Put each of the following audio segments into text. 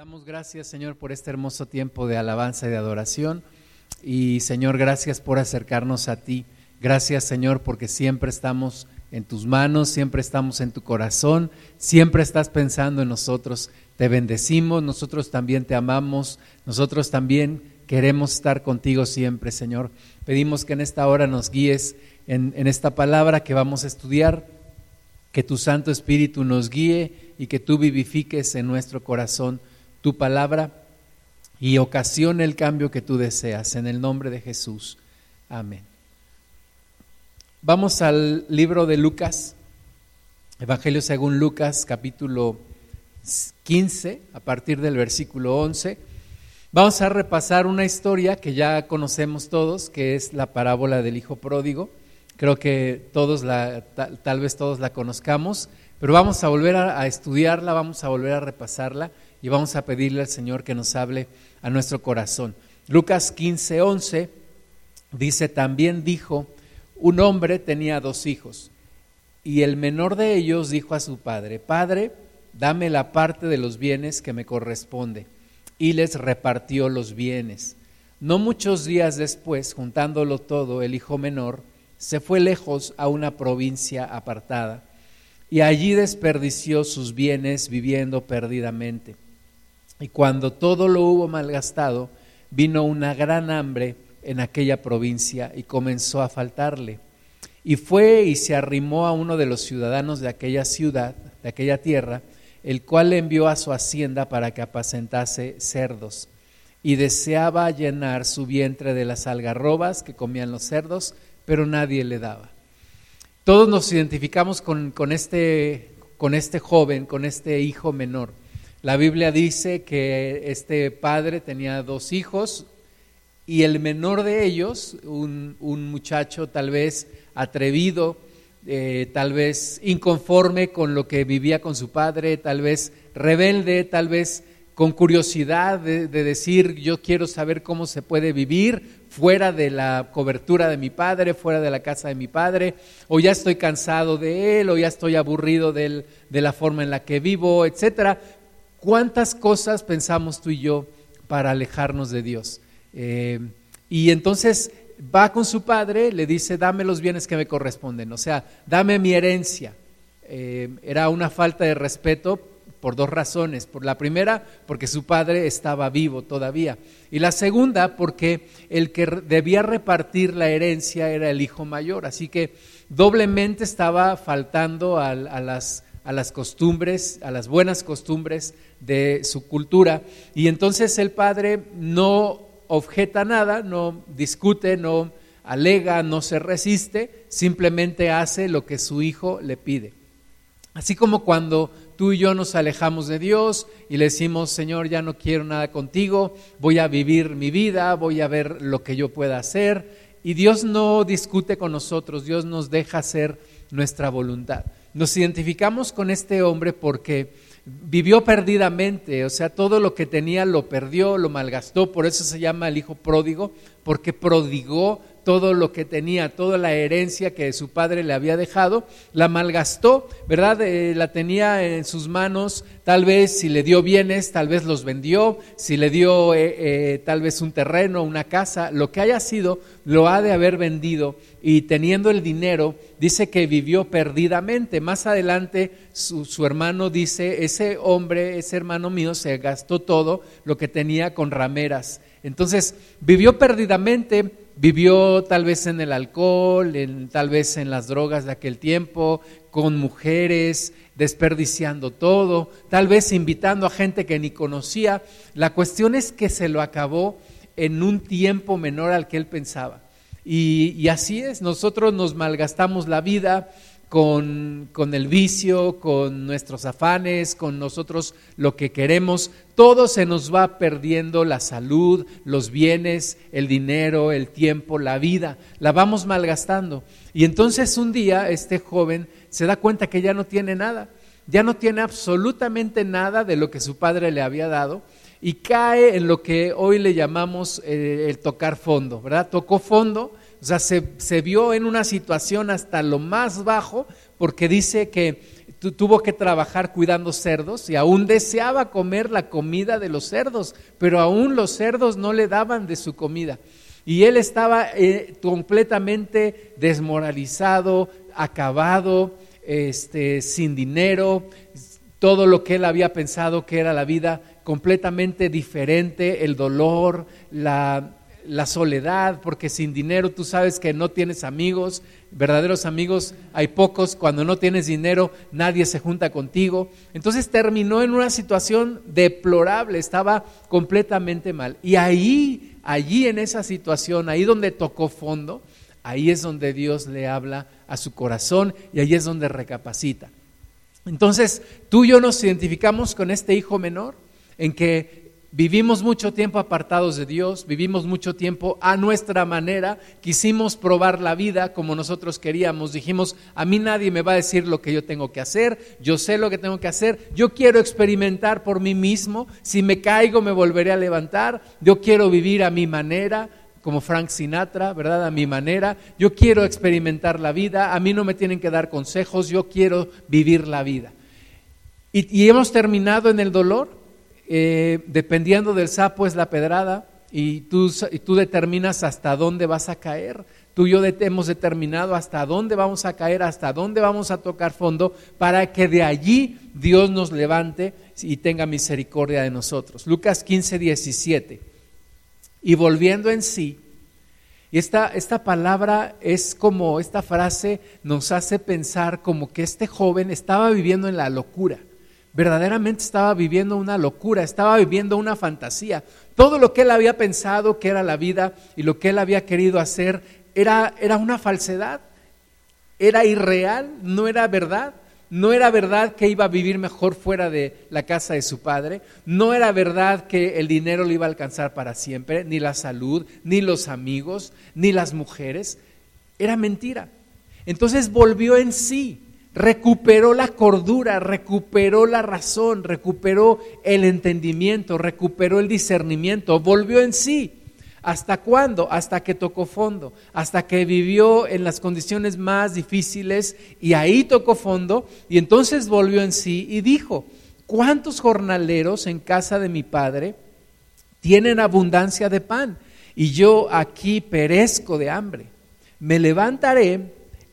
Damos gracias, Señor, por este hermoso tiempo de alabanza y de adoración. Y, Señor, gracias por acercarnos a ti. Gracias, Señor, porque siempre estamos en tus manos, siempre estamos en tu corazón, siempre estás pensando en nosotros. Te bendecimos, nosotros también te amamos, nosotros también queremos estar contigo siempre, Señor. Pedimos que en esta hora nos guíes en, en esta palabra que vamos a estudiar, que tu Santo Espíritu nos guíe y que tú vivifiques en nuestro corazón tu palabra y ocasione el cambio que tú deseas. En el nombre de Jesús. Amén. Vamos al libro de Lucas, Evangelio según Lucas, capítulo 15, a partir del versículo 11. Vamos a repasar una historia que ya conocemos todos, que es la parábola del Hijo Pródigo. Creo que todos la, tal, vez todos la conozcamos, pero vamos a volver a estudiarla, vamos a volver a repasarla y vamos a pedirle al Señor que nos hable a nuestro corazón. Lucas 15, 11 dice, también dijo, un hombre tenía dos hijos y el menor de ellos dijo a su padre, Padre, dame la parte de los bienes que me corresponde. Y les repartió los bienes. No muchos días después, juntándolo todo, el hijo menor se fue lejos a una provincia apartada y allí desperdició sus bienes viviendo perdidamente. Y cuando todo lo hubo malgastado, vino una gran hambre en aquella provincia y comenzó a faltarle. Y fue y se arrimó a uno de los ciudadanos de aquella ciudad, de aquella tierra, el cual le envió a su hacienda para que apacentase cerdos. Y deseaba llenar su vientre de las algarrobas que comían los cerdos, pero nadie le daba. Todos nos identificamos con, con este, con este joven, con este hijo menor. La Biblia dice que este padre tenía dos hijos y el menor de ellos, un, muchacho tal vez atrevido, eh, tal vez inconforme con lo que vivía con su padre, tal vez rebelde, tal vez con curiosidad de, de, decir yo quiero saber cómo se puede vivir fuera de la cobertura de mi padre, fuera de la casa de mi padre, o ya estoy cansado de él, o ya estoy aburrido de, él, de la forma en la que vivo, etcétera. ¿Cuántas cosas pensamos tú y yo para alejarnos de Dios? Eh, y entonces va con su padre, le dice, dame los bienes que me corresponden, o sea, dame mi herencia. Eh, era una falta de respeto por dos razones. Por la primera, porque su padre estaba vivo todavía. Y la segunda, porque el que debía repartir la herencia era el hijo mayor. Así que doblemente estaba faltando a las a las costumbres, a las buenas costumbres de su cultura. Y entonces el padre no objeta nada, no discute, no alega, no se resiste, simplemente hace lo que su hijo le pide. Así como cuando tú y yo nos alejamos de Dios y le decimos, Señor, ya no quiero nada contigo, voy a vivir mi vida, voy a ver lo que yo pueda hacer. Y Dios no discute con nosotros, Dios nos deja hacer nuestra voluntad. Nos identificamos con este hombre porque vivió perdidamente, o sea, todo lo que tenía lo perdió, lo malgastó, por eso se llama el hijo pródigo, porque prodigó todo lo que tenía, toda la herencia que su padre le había dejado, la malgastó, ¿verdad? Eh, la tenía en sus manos, tal vez si le dio bienes, tal vez los vendió, si le dio eh, eh, tal vez un terreno, una casa, lo que haya sido, lo ha de haber vendido y teniendo el dinero, dice que vivió perdidamente. Más adelante su, su hermano dice, ese hombre, ese hermano mío se gastó todo lo que tenía con rameras. Entonces, vivió perdidamente, vivió tal vez en el alcohol, en, tal vez en las drogas de aquel tiempo, con mujeres, desperdiciando todo, tal vez invitando a gente que ni conocía. La cuestión es que se lo acabó en un tiempo menor al que él pensaba. Y, y así es, nosotros nos malgastamos la vida, con, con, el vicio, con nuestros afanes, con nosotros lo que queremos, todo se nos va perdiendo, la salud, los bienes, el dinero, el tiempo, la vida, la vamos malgastando. Y entonces un día este joven se da cuenta que ya no tiene nada, ya no tiene absolutamente nada de lo que su padre le había dado y cae en lo que hoy le llamamos eh, el tocar fondo, ¿verdad? Tocó fondo o sea, se, vio en una situación hasta lo más bajo porque dice que tuvo que trabajar cuidando cerdos y aún deseaba comer la comida de los cerdos, pero aún los cerdos no le daban de su comida. Y él estaba eh, completamente desmoralizado, acabado, este, sin dinero, todo lo que él había pensado que era la vida completamente diferente, el dolor, la, la soledad, porque sin dinero tú sabes que no tienes amigos, verdaderos amigos hay pocos, cuando no tienes dinero nadie se junta contigo. Entonces terminó en una situación deplorable, estaba completamente mal. Y ahí, allí en esa situación, ahí donde tocó fondo, ahí es donde Dios le habla a su corazón y ahí es donde recapacita. Entonces, tú y yo nos identificamos con este hijo menor en que Vivimos mucho tiempo apartados de Dios, vivimos mucho tiempo a nuestra manera, quisimos probar la vida como nosotros queríamos, dijimos, a mí nadie me va a decir lo que yo tengo que hacer, yo sé lo que tengo que hacer, yo quiero experimentar por mí mismo, si me caigo me volveré a levantar, yo quiero vivir a mi manera, como Frank Sinatra, ¿verdad? A mi manera, yo quiero experimentar la vida, a mí no me tienen que dar consejos, yo quiero vivir la vida. Y, y hemos terminado en el dolor eh, dependiendo del sapo es la pedrada y tú, tú determinas hasta dónde vas a caer. Tú y yo hemos determinado hasta dónde vamos a caer, hasta dónde vamos a tocar fondo, para que de allí Dios nos levante y tenga misericordia de nosotros. Lucas 15, 17. Y volviendo en sí, y esta, esta palabra es como, esta frase nos hace pensar como que este joven estaba viviendo en la locura verdaderamente estaba viviendo una locura, estaba viviendo una fantasía. Todo lo que él había pensado que era la vida y lo que él había querido hacer era, era una falsedad, era irreal, no era verdad. No era verdad que iba a vivir mejor fuera de la casa de su padre, no era verdad que el dinero le iba a alcanzar para siempre, ni la salud, ni los amigos, ni las mujeres, era mentira. Entonces volvió en sí, recuperó la cordura, recuperó la razón, recuperó el entendimiento, recuperó el discernimiento, volvió en sí. ¿Hasta cuándo? Hasta que tocó fondo, hasta que vivió en las condiciones más difíciles y ahí tocó fondo y entonces volvió en sí y dijo, ¿cuántos jornaleros en casa de mi padre tienen abundancia de pan y yo aquí perezco de hambre? Me levantaré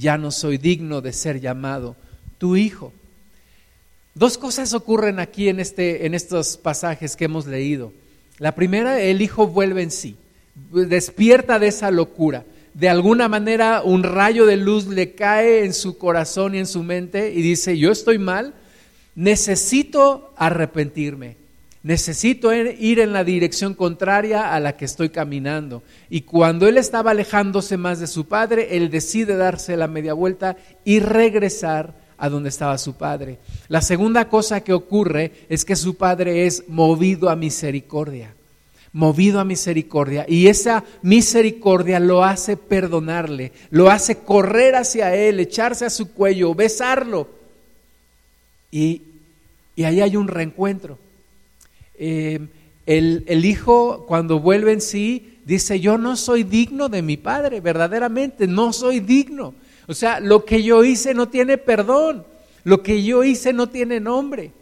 ya no soy digno de ser llamado tu hijo. Dos cosas ocurren aquí en, este, en estos pasajes que hemos leído. La primera, el hijo vuelve en sí, despierta de esa locura. De alguna manera un rayo de luz le cae en su corazón y en su mente y dice, yo estoy mal, necesito arrepentirme. Necesito ir en la dirección contraria a la que estoy caminando. Y cuando él estaba alejándose más de su padre, él decide darse la media vuelta y regresar a donde estaba su padre. La segunda cosa que ocurre es que su padre es movido a misericordia, movido a misericordia. Y esa misericordia lo hace perdonarle, lo hace correr hacia él, echarse a su cuello, besarlo. Y, y ahí hay un reencuentro. Eh, el, el hijo cuando vuelve en sí dice, yo no soy digno de mi padre, verdaderamente, no soy digno. O sea, lo que yo hice no tiene perdón, lo que yo hice no tiene nombre.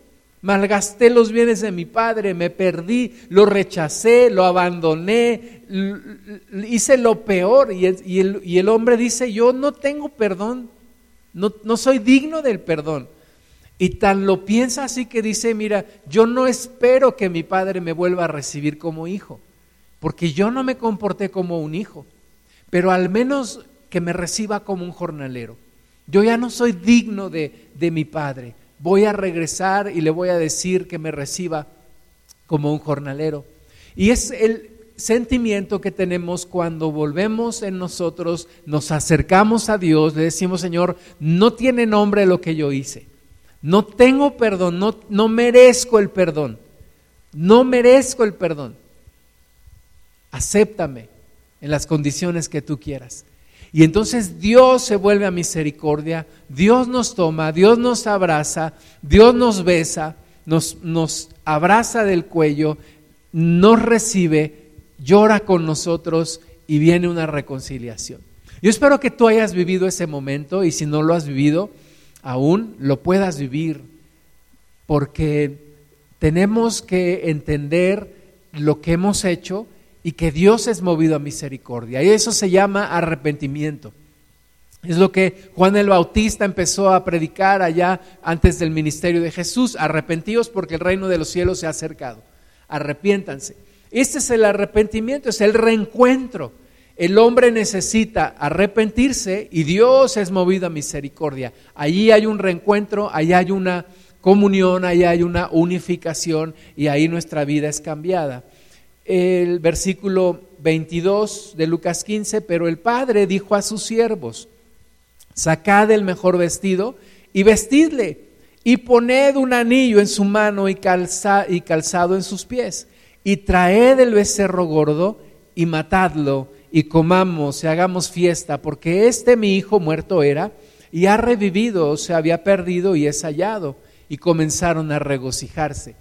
Malgasté los bienes de mi padre, me perdí, lo rechacé, lo abandoné, hice lo peor. Y el, y el, y el hombre dice, yo no tengo perdón, no, no soy digno del perdón. Y tan lo piensa así que dice, mira, yo no espero que mi padre me vuelva a recibir como hijo, porque yo no me comporté como un hijo, pero al menos que me reciba como un jornalero. Yo ya no soy digno de, de mi padre. Voy a regresar y le voy a decir que me reciba como un jornalero. Y es el sentimiento que tenemos cuando volvemos en nosotros, nos acercamos a Dios, le decimos, Señor, no tiene nombre lo que yo hice No tengo perdón, no, no merezco el perdón. No merezco el perdón. Acéptame en las condiciones que tú quieras. Y entonces Dios se vuelve a misericordia, Dios nos toma, Dios nos abraza, Dios nos besa, nos, nos abraza del cuello, nos recibe, llora con nosotros y viene una reconciliación. Yo espero que tú hayas vivido ese momento y si no lo has vivido, aún lo puedas vivir, porque tenemos que entender lo que hemos hecho y que Dios es movido a misericordia. Y eso se llama arrepentimiento. Es lo que Juan el Bautista empezó a predicar allá antes del ministerio de Jesús. Arrepentíos porque el reino de los cielos se ha acercado. Arrepiéntanse. Este es el arrepentimiento, es el reencuentro. El hombre necesita arrepentirse y Dios es movido a misericordia. Allí hay un reencuentro, allí hay una comunión, allí hay una unificación y ahí nuestra vida es cambiada. El versículo 22 de Lucas 15, pero el padre dijo a sus siervos, sacad el mejor vestido y vestidle y poned un anillo en su mano y, y calzado en sus pies y traed el becerro gordo y matadlo y comamos y hagamos fiesta, porque este mi hijo muerto era y ha revivido, se había perdido y es hallado. Y comenzaron a regocijarse.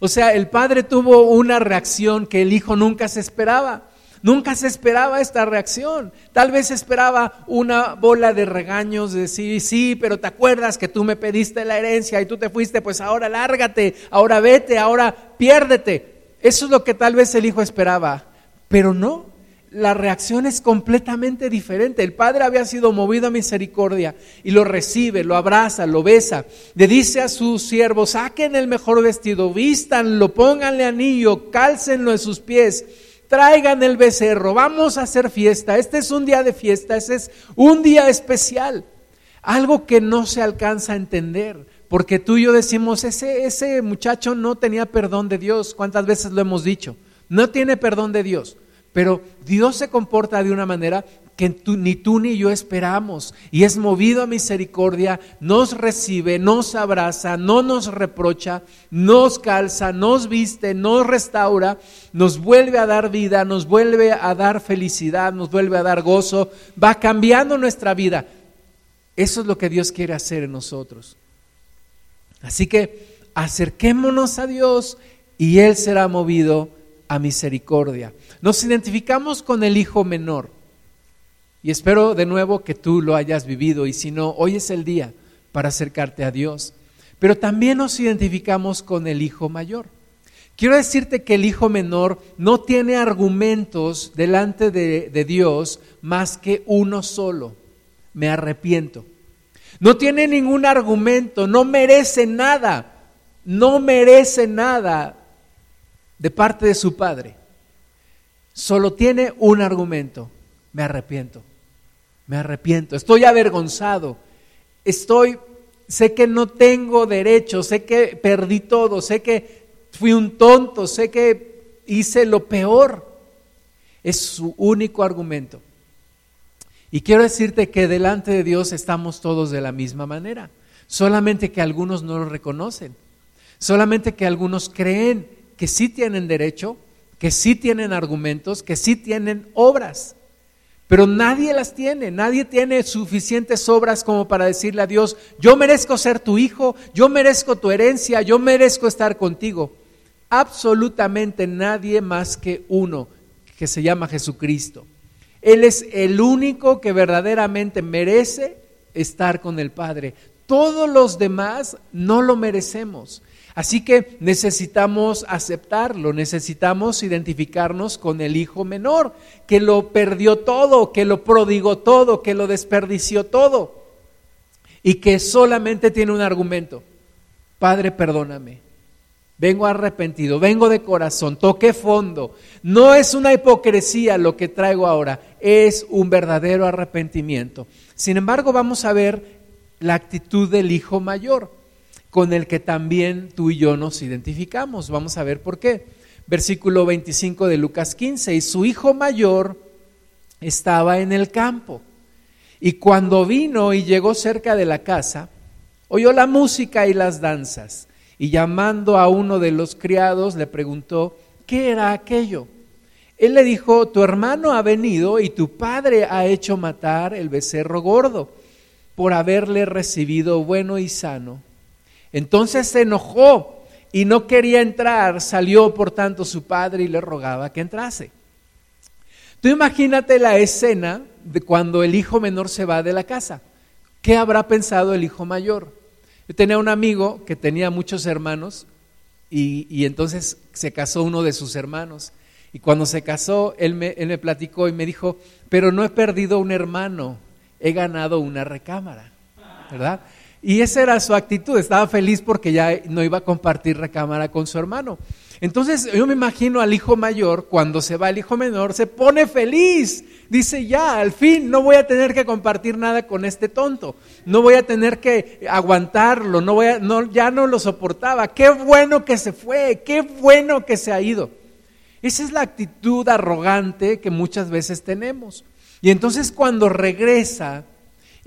O sea, el padre tuvo una reacción que el hijo nunca se esperaba. Nunca se esperaba esta reacción. Tal vez esperaba una bola de regaños de sí, sí, pero te acuerdas que tú me pediste la herencia y tú te fuiste, pues ahora lárgate, ahora vete, ahora piérdete. Eso es lo que tal vez el hijo esperaba, pero no la reacción es completamente diferente. El padre había sido movido a misericordia y lo recibe, lo abraza, lo besa. Le dice a sus siervos, saquen el mejor vestido, vístanlo, pónganle anillo, cálcenlo en sus pies, traigan el becerro, vamos a hacer fiesta. Este es un día de fiesta, ese es un día especial. Algo que no se alcanza a entender, porque tú y yo decimos, ese, ese muchacho no tenía perdón de Dios. ¿Cuántas veces lo hemos dicho? No tiene perdón de Dios. Pero Dios se comporta de una manera que ni tú ni yo esperamos y es movido a misericordia, nos recibe, nos abraza, no nos reprocha, nos calza, nos viste, nos restaura, nos vuelve a dar vida, nos vuelve a dar felicidad, nos vuelve a dar gozo, va cambiando nuestra vida. Eso es lo que Dios quiere hacer en nosotros. Así que acerquémonos a Dios y Él será movido a misericordia. Nos identificamos con el hijo menor. Y espero de nuevo que tú lo hayas vivido y si no, hoy es el día para acercarte a Dios. Pero también nos identificamos con el hijo mayor. Quiero decirte que el hijo menor no tiene argumentos delante de, de Dios más que uno solo. Me arrepiento. No tiene ningún argumento, no merece nada, no merece nada de parte de su padre. Solo tiene un argumento, me arrepiento, me arrepiento, estoy avergonzado, estoy, sé que no tengo derecho, sé que perdí todo, sé que fui un tonto, sé que hice lo peor. Es su único argumento. Y quiero decirte que delante de Dios estamos todos de la misma manera, solamente que algunos no lo reconocen, solamente que algunos creen que sí tienen derecho, que sí tienen argumentos, que sí tienen obras, pero nadie las tiene, nadie tiene suficientes obras como para decirle a Dios, yo merezco ser tu hijo, yo merezco tu herencia, yo merezco estar contigo. Absolutamente nadie más que uno, que se llama Jesucristo. Él es el único que verdaderamente merece estar con el Padre. Todos los demás no lo merecemos. Así que necesitamos aceptarlo, necesitamos identificarnos con el hijo menor, que lo perdió todo, que lo prodigó todo, que lo desperdició todo y que solamente tiene un argumento. Padre, perdóname. Vengo arrepentido, vengo de corazón, toqué fondo. No es una hipocresía lo que traigo ahora, es un verdadero arrepentimiento. Sin embargo, vamos a ver la actitud del hijo mayor con el que también tú y yo nos identificamos. Vamos a ver por qué. Versículo 25 de Lucas 15, y su hijo mayor estaba en el campo. Y cuando vino y llegó cerca de la casa, Oyó la música y las danzas, y llamando a uno de los criados le preguntó, ¿qué era aquello? Él le dijo, tu hermano ha venido y tu padre ha hecho matar el becerro gordo por haberle recibido bueno y sano. Entonces se enojó y no quería entrar, salió por tanto su padre y le rogaba que entrase. Tú imagínate la escena de cuando el hijo menor se va de la casa. ¿Qué habrá pensado el hijo mayor? Yo tenía un amigo que tenía muchos hermanos y, y entonces se casó uno de sus hermanos. Y cuando se casó, él me, él me platicó y me dijo, pero no he perdido un hermano, he ganado una recámara, ¿verdad? Y esa era su actitud, estaba feliz porque ya no iba a compartir recámara con su hermano. Entonces yo me imagino al hijo mayor, cuando se va el hijo menor, se pone feliz. Dice, ya, al fin no voy a tener que compartir nada con este tonto. No voy a tener que aguantarlo, no voy a, no, ya no lo soportaba. Qué bueno que se fue, qué bueno que se ha ido. Esa es la actitud arrogante que muchas veces tenemos. Y entonces cuando regresa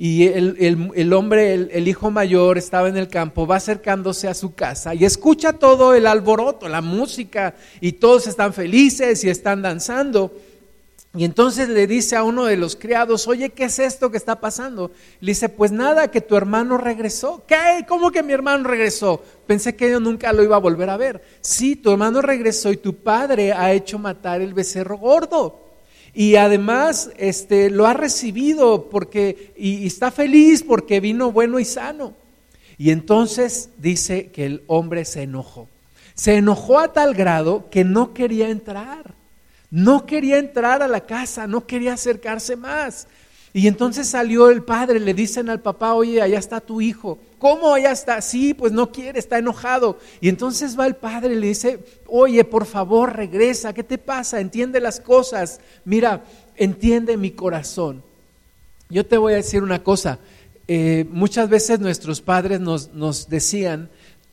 y el, hombre, el, hijo mayor, estaba en el campo, va acercándose a su casa y escucha todo el alboroto, la música, y todos están felices y están danzando. Y entonces le dice a uno de los criados, oye, ¿qué es esto que está pasando? Le dice, pues nada, que tu hermano regresó. ¿Qué? ¿Cómo que mi hermano regresó? Pensé que yo nunca lo iba a volver a ver. Sí, tu hermano regresó y tu padre ha hecho matar el becerro gordo. Y además este, lo ha recibido porque, y, está feliz porque vino bueno y sano. Y entonces dice que el hombre se enojó. Se enojó a tal grado que no quería entrar. No quería entrar a la casa, no quería acercarse más. Y entonces salió el padre, le dicen al papá, oye, allá está tu hijo. ¿Cómo allá está? Sí, pues no quiere, está enojado. Y entonces va el padre y le dice, oye, por favor, regresa, ¿qué te pasa? Entiende las cosas. Mira, entiende mi corazón. Yo te voy a decir una cosa. Eh, muchas veces nuestros padres nos, nos decían,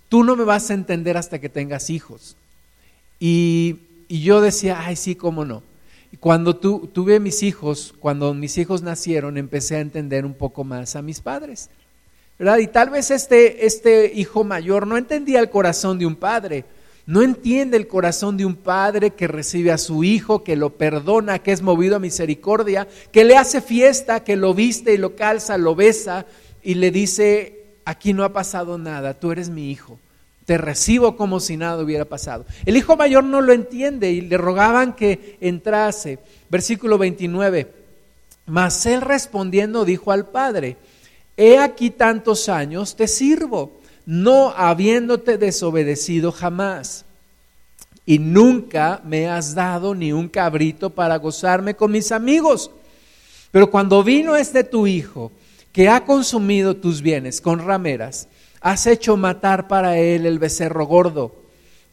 tú no me vas a entender hasta que tengas hijos. Y, y yo decía, ay, sí, cómo no. Cuando tu, tuve mis hijos, cuando mis hijos nacieron, empecé a entender un poco más a mis padres. ¿Verdad? Y tal vez este, este hijo mayor no entendía el corazón de un padre, no entiende el corazón de un padre que recibe a su hijo, que lo perdona, que es movido a misericordia, que le hace fiesta, que lo viste y lo calza, lo besa y le dice, aquí no ha pasado nada, tú eres mi hijo te recibo como si nada hubiera pasado. El hijo mayor no lo entiende y le rogaban que entrase. Versículo 29. Mas él respondiendo dijo al padre, he aquí tantos años te sirvo, no habiéndote desobedecido jamás. Y nunca me has dado ni un cabrito para gozarme con mis amigos. Pero cuando vino este tu hijo, que ha consumido tus bienes con rameras, has hecho matar para él el becerro gordo.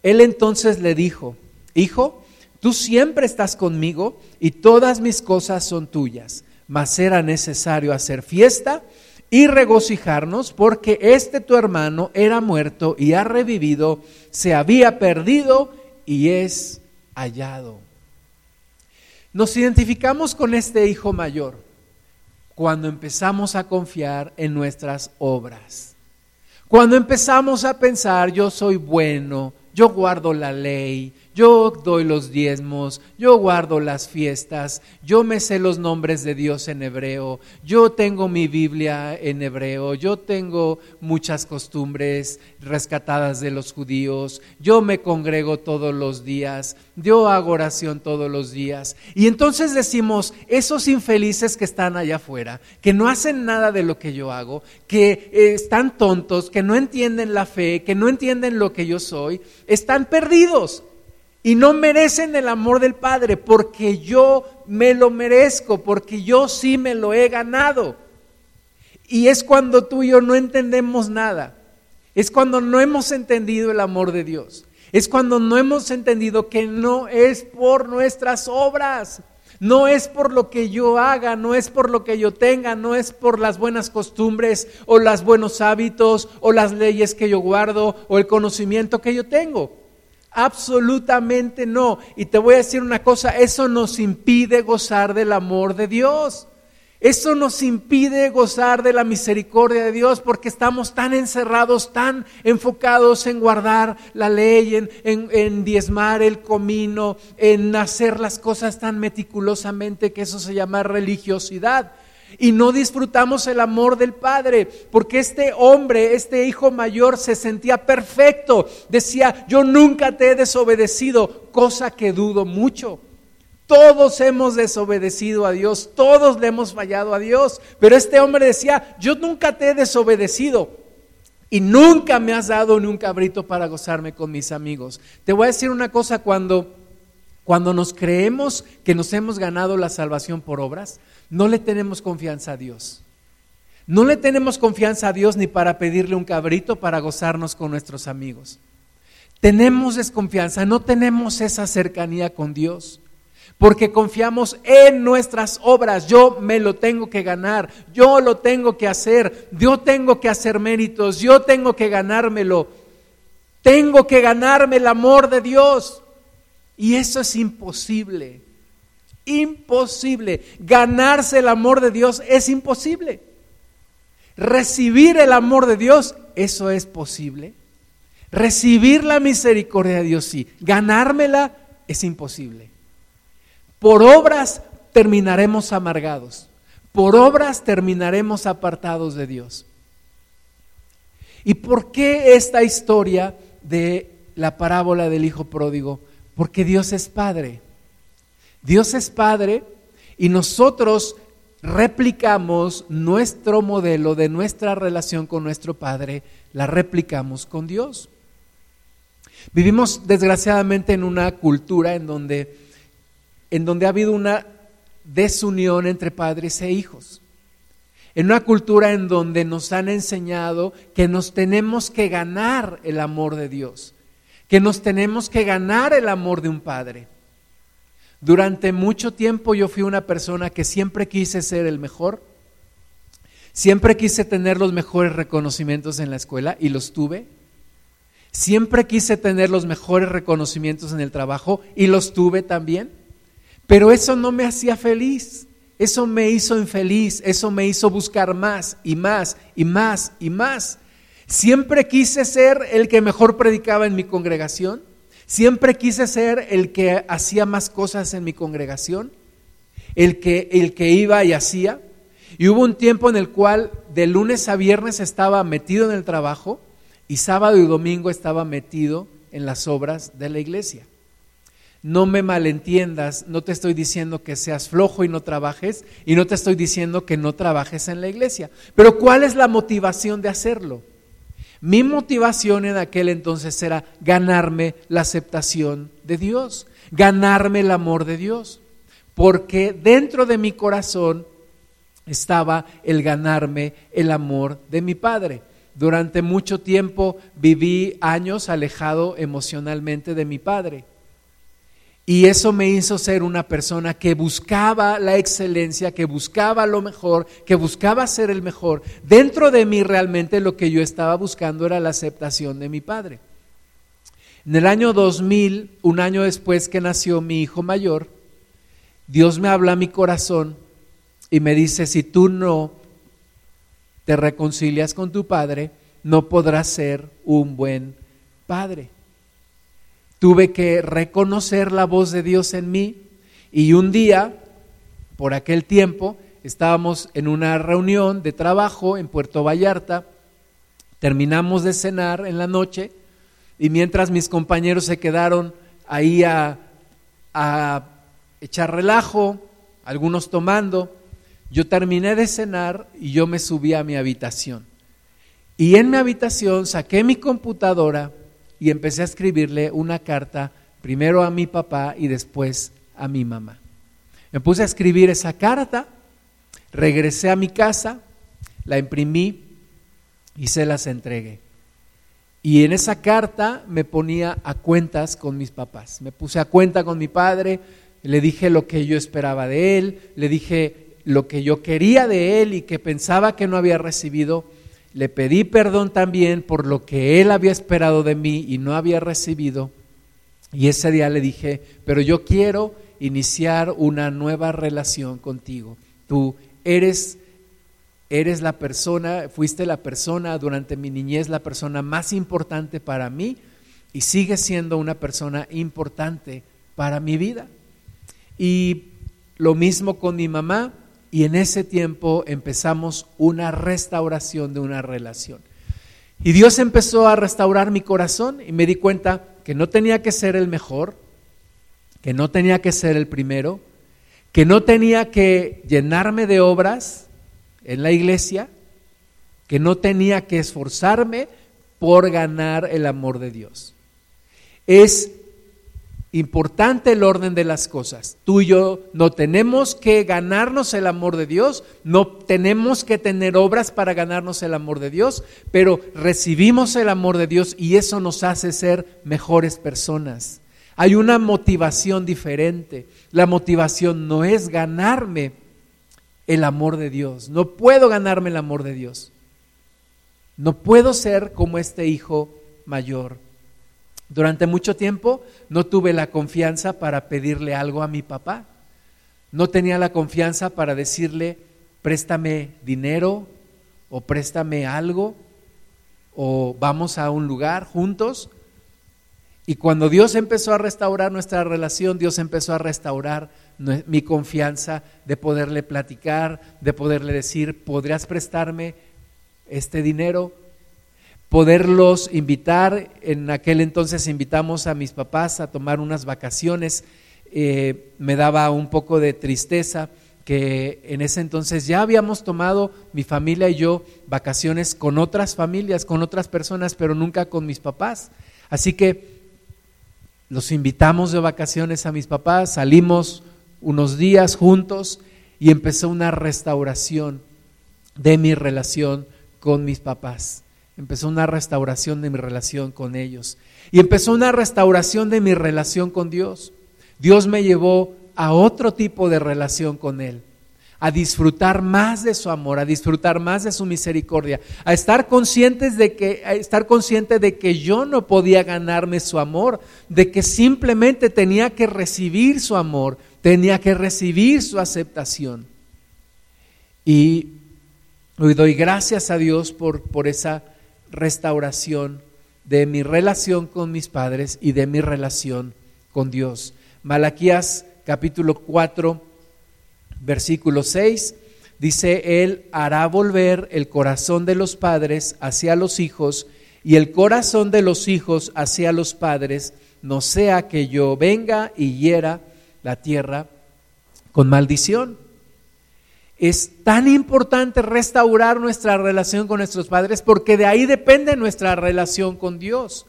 Él entonces le dijo, Hijo, tú siempre estás conmigo y todas mis cosas son tuyas, mas era necesario hacer fiesta y regocijarnos porque este tu hermano era muerto y ha revivido, se había perdido y es hallado. Nos identificamos con este hijo mayor cuando empezamos a confiar en nuestras obras. Cuando empezamos a pensar, yo soy bueno, yo guardo la ley, yo doy los diezmos, yo guardo las fiestas, yo me sé los nombres de Dios en hebreo, yo tengo mi Biblia en hebreo, yo tengo muchas costumbres rescatadas de los judíos, yo me congrego todos los días, yo hago oración todos los días. Y entonces decimos, esos infelices que están allá afuera, que no hacen nada de lo que yo hago, que eh, están tontos, que no entienden la fe, que no entienden lo que yo soy, están perdidos y no merecen el amor del Padre porque yo me lo merezco, porque yo sí me lo he ganado. Y es cuando tú y yo no entendemos nada. Es cuando no hemos entendido el amor de Dios. Es cuando no hemos entendido que no es por nuestras obras, no es por lo que yo haga, no es por lo que yo tenga, no es por las buenas costumbres o los buenos hábitos o las leyes que yo guardo o el conocimiento que yo tengo. Absolutamente no. Y te voy a decir una cosa, eso nos impide gozar del amor de Dios. Eso nos impide gozar de la misericordia de Dios porque estamos tan encerrados, tan enfocados en guardar la ley, en, en, diezmar el comino, en hacer las cosas tan meticulosamente que eso se llama religiosidad. Y no disfrutamos el amor del Padre, porque este hombre, este hijo mayor, se sentía perfecto. Decía, yo nunca te he desobedecido, cosa que dudo mucho. Todos hemos desobedecido a Dios, todos le hemos fallado a Dios. Pero este hombre decía, yo nunca te he desobedecido y nunca me has dado ni un cabrito para gozarme con mis amigos. Te voy a decir una cosa, cuando, cuando nos creemos que nos hemos ganado la salvación por obras, no le tenemos confianza a Dios. No le tenemos confianza a Dios ni para pedirle un cabrito para gozarnos con nuestros amigos. Tenemos desconfianza, no tenemos esa cercanía con Dios porque confiamos en nuestras obras. Yo me lo tengo que ganar, yo lo tengo que hacer, yo tengo que hacer méritos, yo tengo que ganármelo. Tengo que ganarme el amor de Dios. Y eso es imposible. Imposible. Ganarse el amor de Dios es imposible. Recibir el amor de Dios, eso es posible. Recibir la misericordia de Dios, sí. Ganármela es imposible. Por obras terminaremos amargados. Por obras terminaremos apartados de Dios. ¿Y por qué esta historia de la parábola del Hijo Pródigo? Porque Dios es Padre. Dios es Padre y nosotros replicamos nuestro modelo de nuestra relación con nuestro Padre, la replicamos con Dios. Vivimos desgraciadamente en una cultura en donde en donde ha habido una desunión entre padres e hijos. En una cultura en donde nos han enseñado que nos tenemos que ganar el amor de Dios, que nos tenemos que ganar el amor de un padre. Durante mucho tiempo yo fui una persona que siempre quise ser el mejor, siempre quise tener los mejores reconocimientos en la escuela y los tuve. Siempre quise tener los mejores reconocimientos en el trabajo y los tuve también. Pero eso no me hacía feliz, eso me hizo infeliz, eso me hizo buscar más y más y más y más. Siempre quise ser el que mejor predicaba en mi congregación, siempre quise ser el que hacía más cosas en mi congregación, el que, el que iba y hacía. Y hubo un tiempo en el cual de lunes a viernes estaba metido en el trabajo y sábado y domingo estaba metido en las obras de la iglesia. No me malentiendas, no te estoy diciendo que seas flojo y no trabajes, y no te estoy diciendo que no trabajes en la iglesia. Pero ¿cuál es la motivación de hacerlo? Mi motivación en aquel entonces era ganarme la aceptación de Dios, ganarme el amor de Dios, porque dentro de mi corazón estaba el ganarme el amor de mi Padre. Durante mucho tiempo viví años alejado emocionalmente de mi Padre. Y eso me hizo ser una persona que buscaba la excelencia, que buscaba lo mejor, que buscaba ser el mejor. Dentro de mí realmente lo que yo estaba buscando era la aceptación de mi padre. En el año 2000, un año después que nació mi hijo mayor, Dios me habla a mi corazón y me dice, si tú no te reconcilias con tu padre, no podrás ser un buen padre. Tuve que reconocer la voz de Dios en mí y un día, por aquel tiempo, estábamos en una reunión de trabajo en Puerto Vallarta, terminamos de cenar en la noche y mientras mis compañeros se quedaron ahí a, echar relajo, algunos tomando, yo terminé de cenar y yo me subí a mi habitación. Y en mi habitación saqué mi computadora, y empecé a escribirle una carta primero a mi papá y después a mi mamá. Me puse a escribir esa carta, regresé a mi casa, la imprimí y se las entregué. Y en esa carta me ponía a cuentas con mis papás. Me puse a cuenta con mi padre, le dije lo que yo esperaba de él, le dije lo que yo quería de él y que pensaba que no había recibido le pedí perdón también por lo que él había esperado de mí y no había recibido. Y ese día le dije, pero yo quiero iniciar una nueva relación contigo. Tú eres eres la persona, fuiste la persona durante mi niñez, la persona más importante para mí y sigues siendo una persona importante para mi vida. Y lo mismo con mi mamá y en ese tiempo empezamos una restauración de una relación. Y Dios empezó a restaurar mi corazón y me di cuenta que no tenía que ser el mejor, que no tenía que ser el primero, que no tenía que llenarme de obras, en la iglesia que no tenía que esforzarme por ganar el amor de Dios. Es importante el orden de las cosas. Tú y yo no tenemos que ganarnos el amor de Dios, no tenemos que tener obras para ganarnos el amor de Dios, pero recibimos el amor de Dios y eso nos hace ser mejores personas. Hay una motivación diferente. La motivación no es ganarme el amor de Dios. No puedo ganarme el amor de Dios. No puedo ser como este hijo mayor. Durante mucho tiempo no tuve la confianza para pedirle algo a mi papá. No tenía la confianza para decirle, préstame dinero o préstame algo o vamos a un lugar juntos. Y cuando Dios empezó a restaurar nuestra relación, Dios empezó a restaurar mi confianza de poderle platicar, de poderle decir, ¿podrías prestarme este dinero? Poderlos invitar, en aquel entonces invitamos a mis papás a tomar unas vacaciones, eh, me daba un poco de tristeza que en ese entonces ya habíamos tomado mi familia y yo vacaciones con otras familias, con otras personas, pero nunca con mis papás. Así que los invitamos de vacaciones a mis papás, salimos unos días juntos y empezó una restauración de mi relación con mis papás. Empezó una restauración de mi relación con ellos. Y empezó una restauración de mi relación con Dios. Dios me llevó a otro tipo de relación con Él a disfrutar más de su amor, a disfrutar más de su misericordia, a estar conscientes de que a estar consciente de que yo no podía ganarme su amor, de que simplemente tenía que recibir su amor, tenía que recibir su aceptación. Y hoy doy gracias a Dios por, por esa restauración de mi relación con mis padres y de mi relación con Dios. Malaquías capítulo 4 versículo 6, dice, Él hará volver el corazón de los padres hacia los hijos y el corazón de los hijos hacia los padres, no sea que yo venga y hiera la tierra con maldición. Es tan importante restaurar nuestra relación con nuestros padres porque de ahí depende nuestra relación con Dios.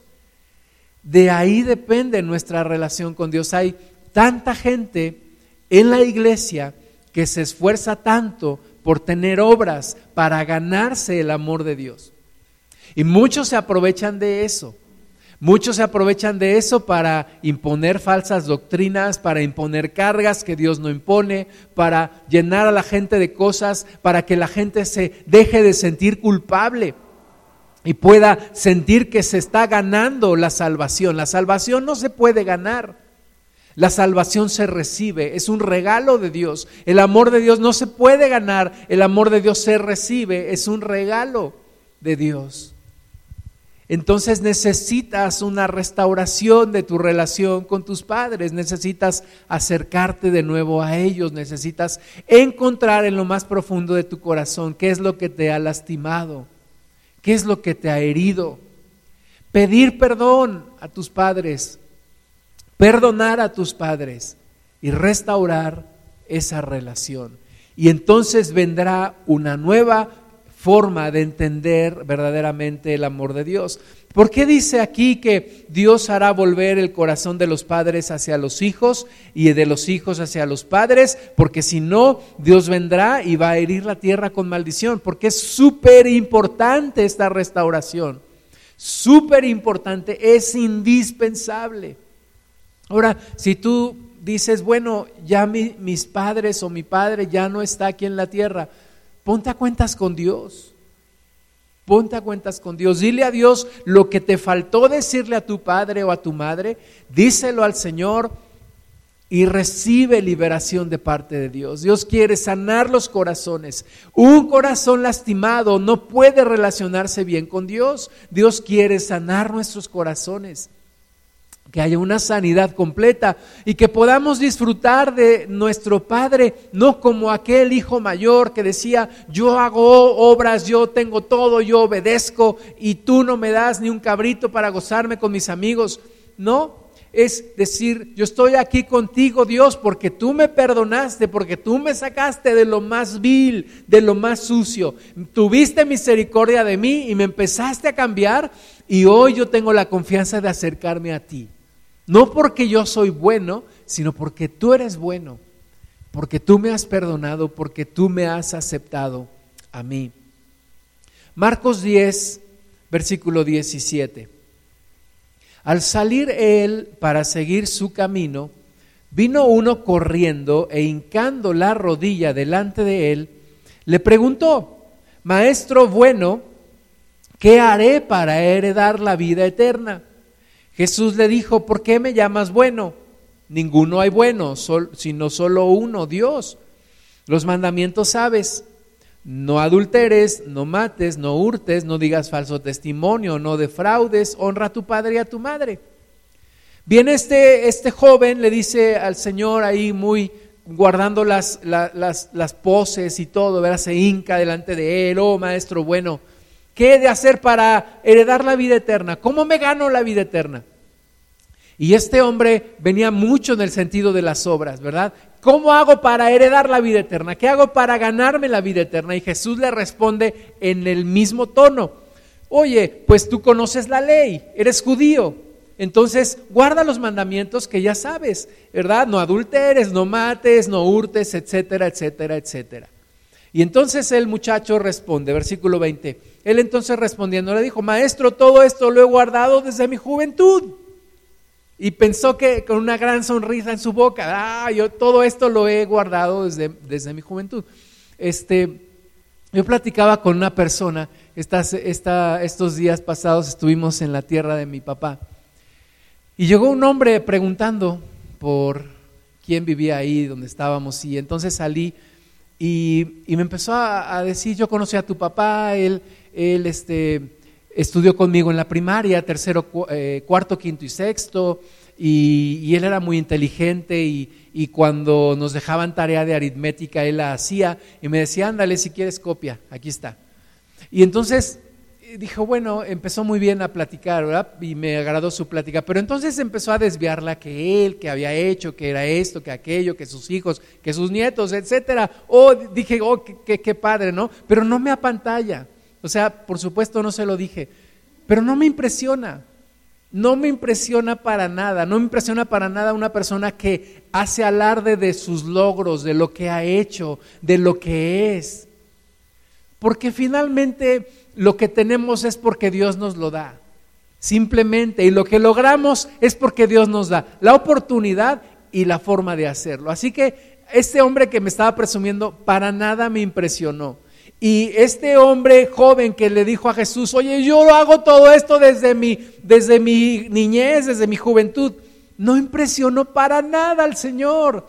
De ahí depende nuestra relación con Dios. Hay tanta gente en la iglesia que se esfuerza tanto por tener obras para ganarse el amor de Dios. Y muchos se aprovechan de eso. Muchos se aprovechan de eso para imponer falsas doctrinas, para imponer cargas que Dios no impone, para llenar a la gente de cosas, para que la gente se deje de sentir culpable y pueda sentir que se está ganando la salvación. La salvación no se puede ganar. La salvación se recibe, es un regalo de Dios. El amor de Dios no se puede ganar, el amor de Dios se recibe, es un regalo de Dios. Entonces necesitas una restauración de tu relación con tus padres, necesitas acercarte de nuevo a ellos, necesitas encontrar en lo más profundo de tu corazón qué es lo que te ha lastimado, qué es lo que te ha herido. Pedir perdón a tus padres, perdonar a tus padres y restaurar esa relación. Y entonces vendrá una nueva forma de entender verdaderamente el amor de Dios. ¿Por qué dice aquí que Dios hará volver el corazón de los padres hacia los hijos y de los hijos hacia los padres? Porque si no, Dios vendrá y va a herir la tierra con maldición, porque es súper importante esta restauración. Súper importante, es indispensable. Ahora, si tú dices, bueno, ya mis padres o mi padre ya no está aquí en la tierra, ponte a cuentas con Dios. Ponte a cuentas con Dios. Dile a Dios lo que te faltó decirle a tu padre o a tu madre. Díselo al Señor y recibe liberación de parte de Dios. Dios quiere sanar los corazones. Un corazón lastimado no puede relacionarse bien con Dios. Dios quiere sanar nuestros corazones que haya una sanidad completa y que podamos disfrutar de nuestro Padre, no como aquel hijo mayor que decía, yo hago obras, yo tengo todo, yo obedezco y tú no me das ni un cabrito para gozarme con mis amigos. No, es decir, yo estoy aquí contigo, Dios, porque tú me perdonaste, porque tú me sacaste de lo más vil, de lo más sucio. Tuviste misericordia de mí y me empezaste a cambiar y hoy yo tengo la confianza de acercarme a ti. No porque yo soy bueno, sino porque tú eres bueno, porque tú me has perdonado, porque tú me has aceptado a mí. Marcos 10, versículo 17. Al salir él para seguir su camino, vino uno corriendo e hincando la rodilla delante de él, le preguntó, Maestro bueno, ¿qué haré para heredar la vida eterna? Jesús le dijo, ¿por qué me llamas bueno? Ninguno hay bueno, sino solo uno, Dios. Los mandamientos sabes. No adulteres, no mates, no hurtes, no digas falso testimonio, no defraudes, honra a tu padre y a tu madre. Viene este, este joven, le dice al Señor ahí muy guardando las, las, las poses y todo, ¿verdad? se hinca delante de él, oh maestro bueno, ¿Qué he de hacer para heredar la vida eterna? ¿Cómo me gano la vida eterna? Y este hombre venía mucho en el sentido de las obras, ¿verdad? ¿Cómo hago para heredar la vida eterna? ¿Qué hago para ganarme la vida eterna? Y Jesús le responde en el mismo tono. Oye, pues tú conoces la ley, eres judío. Entonces, guarda los mandamientos que ya sabes, ¿verdad? No adulteres, no mates, no hurtes, etcétera, etcétera, etcétera. Y entonces el muchacho responde, versículo 20. Él entonces respondiendo le dijo, maestro, todo esto lo he guardado desde mi juventud. Y pensó que con una gran sonrisa en su boca, ah, yo todo esto lo he guardado desde, desde mi juventud. Este, yo platicaba con una persona, estas, estos días pasados estuvimos en la tierra de mi papá, y llegó un hombre preguntando por quién vivía ahí, donde estábamos, y entonces salí y, me empezó a, a, decir, yo conocí a tu papá, él él este, estudió conmigo en la primaria, tercero, eh, cuarto, quinto y sexto, y, él era muy inteligente y, cuando nos dejaban tarea de aritmética, él la hacía y me decía, ándale, si quieres copia, aquí está. Y entonces eh, dijo, bueno, empezó muy bien a platicar, ¿verdad? Y me agradó su plática, pero entonces empezó a desviarla que él, que había hecho, que era esto, que aquello, que sus hijos, que sus nietos, etcétera. Oh, dije, oh, qué, qué padre, ¿no? Pero no me apantalla. O sea, por supuesto no se lo dije, pero no me impresiona. No me impresiona para nada, no me impresiona para nada una persona que hace alarde de sus logros, de lo que ha hecho, de lo que es. Porque finalmente lo que tenemos es porque Dios nos lo da. Simplemente, y lo que logramos es porque Dios nos da la oportunidad y la forma de hacerlo. Así que este hombre que me estaba presumiendo para nada me impresionó. Y este hombre joven que le dijo a Jesús, oye, yo hago todo esto desde mi, desde mi niñez, desde mi juventud, no impresionó para nada al Señor.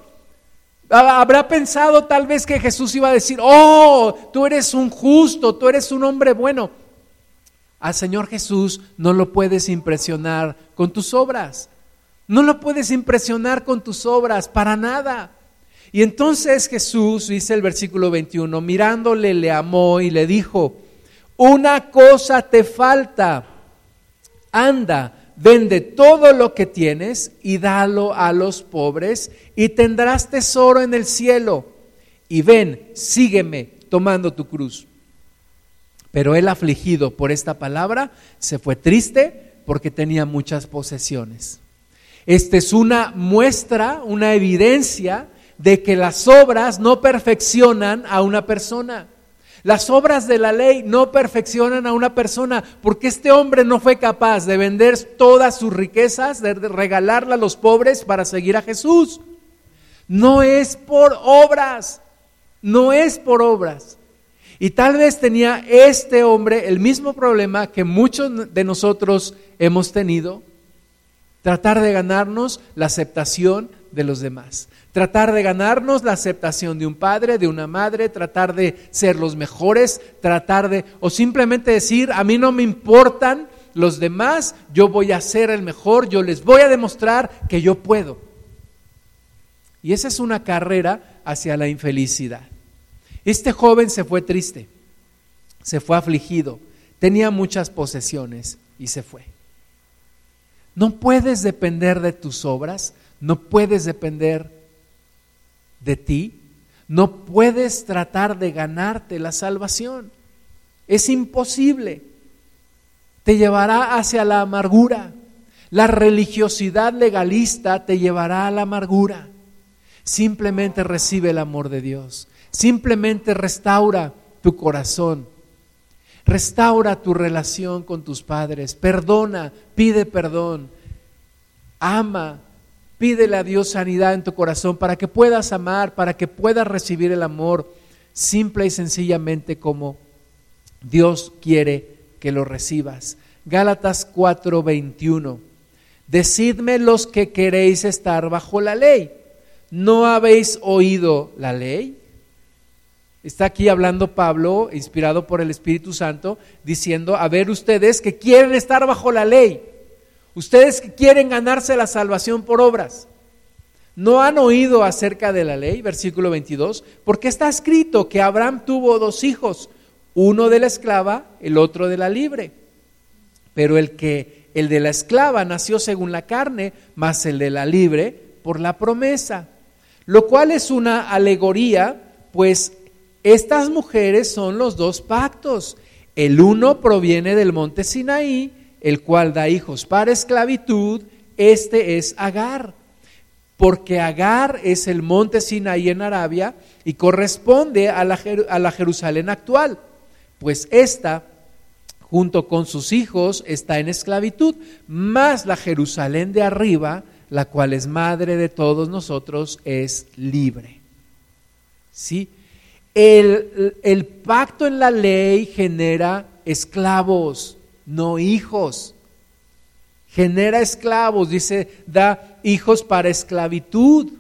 Habrá pensado tal vez que Jesús iba a decir, oh, tú eres un justo, tú eres un hombre bueno. Al Señor Jesús no lo puedes impresionar con tus obras. No lo puedes impresionar con tus obras, para nada. Y entonces Jesús, dice el versículo 21, mirándole le amó y le dijo, una cosa te falta, anda, vende todo lo que tienes y dalo a los pobres y tendrás tesoro en el cielo. Y ven, sígueme tomando tu cruz. Pero él afligido por esta palabra se fue triste porque tenía muchas posesiones. Esta es una muestra, una evidencia de que las obras no perfeccionan a una persona. Las obras de la ley no perfeccionan a una persona, porque este hombre no fue capaz de vender todas sus riquezas, de regalarla a los pobres para seguir a Jesús. No es por obras, no es por obras. Y tal vez tenía este hombre el mismo problema que muchos de nosotros hemos tenido, tratar de ganarnos la aceptación de los demás. Tratar de ganarnos la aceptación de un padre, de una madre, tratar de ser los mejores, tratar de, o simplemente decir, a mí no me importan los demás, yo voy a ser el mejor, yo les voy a demostrar que yo puedo. Y esa es una carrera hacia la infelicidad. Este joven se fue triste, se fue afligido, tenía muchas posesiones y se fue. No puedes depender de tus obras, no puedes depender de ti, no puedes tratar de ganarte la salvación. Es imposible. Te llevará hacia la amargura. La religiosidad legalista te llevará a la amargura. Simplemente recibe el amor de Dios. Simplemente restaura tu corazón. Restaura tu relación con tus padres. Perdona, pide perdón. Ama, pídele a Dios sanidad en tu corazón para que puedas amar, para que puedas recibir el amor simple y sencillamente como Dios quiere que lo recibas. Gálatas 4:21. Decidme los que queréis estar bajo la ley. ¿No habéis oído la ley? Está aquí hablando Pablo, inspirado por el Espíritu Santo, diciendo, a ver ustedes que quieren estar bajo la ley, ustedes quieren ganarse la salvación por obras, ¿no han oído acerca de la ley? Versículo 22, porque está escrito que Abraham tuvo dos hijos, uno de la esclava, el otro de la libre, pero el que el de la esclava nació según la carne, más el de la libre por la promesa lo cual es una alegoría, pues estas mujeres son los dos pactos. El uno proviene del monte Sinaí, el cual da hijos para esclavitud, este es Agar, porque Agar es el monte Sinaí en Arabia y corresponde a la, Jerusalén actual, pues esta junto con sus hijos está en esclavitud, más la Jerusalén de arriba la cual es madre de todos nosotros, es libre. ¿Sí? El pacto en la ley genera esclavos, no hijos. Genera esclavos, dice, da hijos para esclavitud.